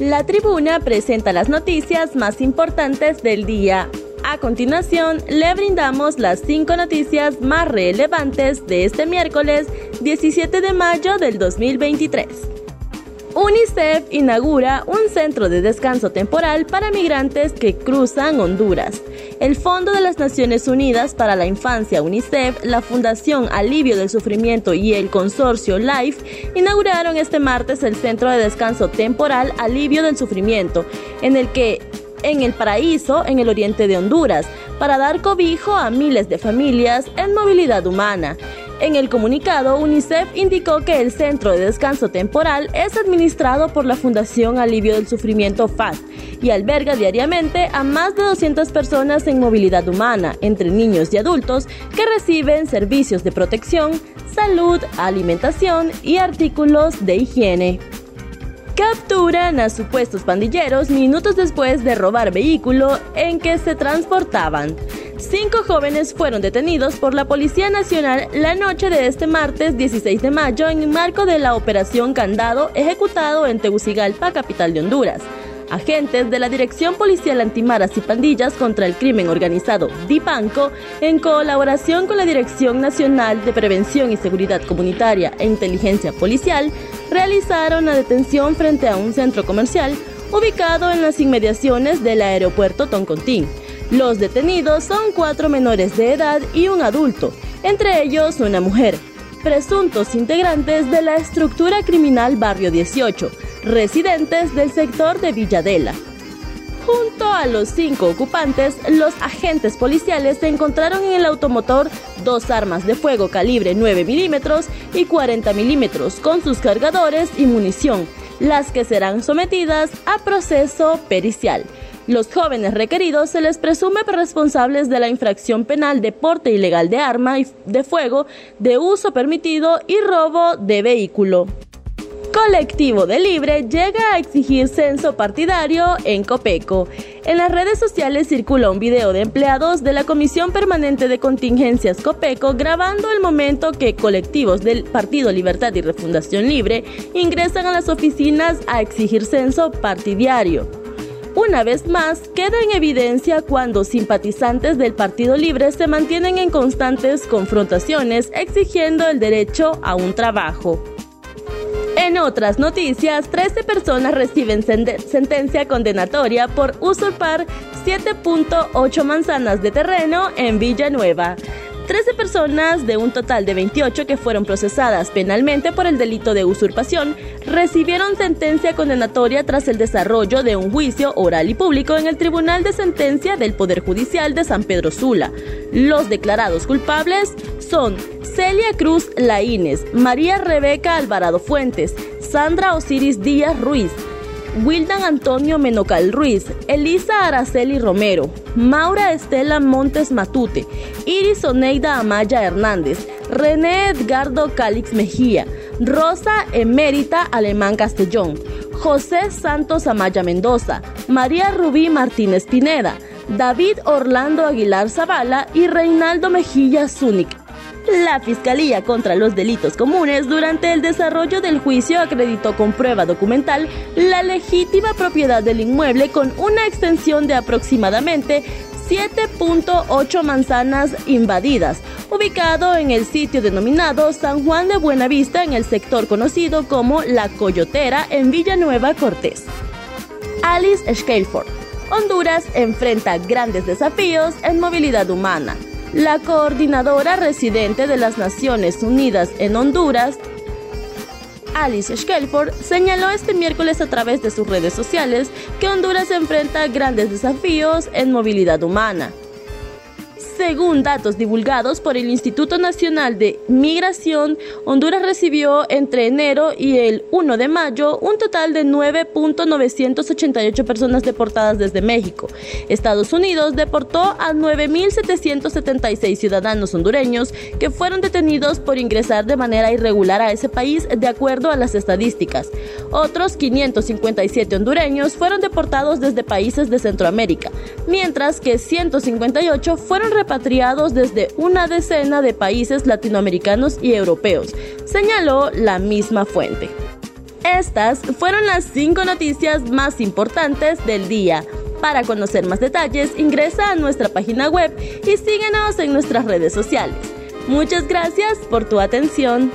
La tribuna presenta las noticias más importantes del día. A continuación, le brindamos las cinco noticias más relevantes de este miércoles 17 de mayo del 2023. UNICEF inaugura un centro de descanso temporal para migrantes que cruzan Honduras. El Fondo de las Naciones Unidas para la Infancia UNICEF, la Fundación Alivio del Sufrimiento y el consorcio LIFE inauguraron este martes el Centro de Descanso Temporal Alivio del Sufrimiento, en el que en el paraíso en el oriente de Honduras, para dar cobijo a miles de familias en movilidad humana. En el comunicado, UNICEF indicó que el centro de descanso temporal es administrado por la Fundación Alivio del Sufrimiento FAST y alberga diariamente a más de 200 personas en movilidad humana, entre niños y adultos, que reciben servicios de protección, salud, alimentación y artículos de higiene capturan a supuestos pandilleros minutos después de robar vehículo en que se transportaban. Cinco jóvenes fueron detenidos por la Policía Nacional la noche de este martes 16 de mayo en el marco de la Operación Candado ejecutado en Tegucigalpa, capital de Honduras. Agentes de la Dirección Policial Antimaras y Pandillas contra el Crimen Organizado, DIPANCO, en colaboración con la Dirección Nacional de Prevención y Seguridad Comunitaria e Inteligencia Policial, realizaron la detención frente a un centro comercial ubicado en las inmediaciones del aeropuerto Toncontín. Los detenidos son cuatro menores de edad y un adulto, entre ellos una mujer, presuntos integrantes de la estructura criminal Barrio 18, residentes del sector de Villadela. Junto a los cinco ocupantes, los agentes policiales encontraron en el automotor dos armas de fuego calibre 9 milímetros y 40 milímetros con sus cargadores y munición, las que serán sometidas a proceso pericial. Los jóvenes requeridos se les presume responsables de la infracción penal de porte ilegal de arma de fuego, de uso permitido y robo de vehículo. Colectivo de Libre llega a exigir censo partidario en Copeco. En las redes sociales circula un video de empleados de la Comisión Permanente de Contingencias Copeco grabando el momento que colectivos del Partido Libertad y Refundación Libre ingresan a las oficinas a exigir censo partidario. Una vez más, queda en evidencia cuando simpatizantes del Partido Libre se mantienen en constantes confrontaciones exigiendo el derecho a un trabajo. En otras noticias, 13 personas reciben sentencia condenatoria por usurpar 7.8 manzanas de terreno en Villanueva. 13 personas de un total de 28 que fueron procesadas penalmente por el delito de usurpación recibieron sentencia condenatoria tras el desarrollo de un juicio oral y público en el Tribunal de Sentencia del Poder Judicial de San Pedro Sula. Los declarados culpables son Celia Cruz Laínez, María Rebeca Alvarado Fuentes, Sandra Osiris Díaz Ruiz, Wildan Antonio Menocal Ruiz, Elisa Araceli Romero, Maura Estela Montes Matute, Iris Oneida Amaya Hernández, René Edgardo Calix Mejía, Rosa Emérita Alemán Castellón, José Santos Amaya Mendoza, María Rubí Martínez Pineda, David Orlando Aguilar Zavala y Reinaldo Mejía Zúñiga. La Fiscalía contra los Delitos Comunes durante el desarrollo del juicio acreditó con prueba documental la legítima propiedad del inmueble con una extensión de aproximadamente 7.8 manzanas invadidas, ubicado en el sitio denominado San Juan de Buenavista en el sector conocido como La Coyotera en Villanueva Cortés. Alice Scaleford. Honduras enfrenta grandes desafíos en movilidad humana. La coordinadora residente de las Naciones Unidas en Honduras, Alice Schkelford, señaló este miércoles a través de sus redes sociales que Honduras enfrenta grandes desafíos en movilidad humana. Según datos divulgados por el Instituto Nacional de Migración, Honduras recibió entre enero y el 1 de mayo un total de 9.988 personas deportadas desde México. Estados Unidos deportó a 9.776 ciudadanos hondureños que fueron detenidos por ingresar de manera irregular a ese país de acuerdo a las estadísticas. Otros 557 hondureños fueron deportados desde países de Centroamérica, mientras que 158 fueron desde una decena de países latinoamericanos y europeos, señaló la misma fuente. Estas fueron las cinco noticias más importantes del día. Para conocer más detalles, ingresa a nuestra página web y síguenos en nuestras redes sociales. Muchas gracias por tu atención.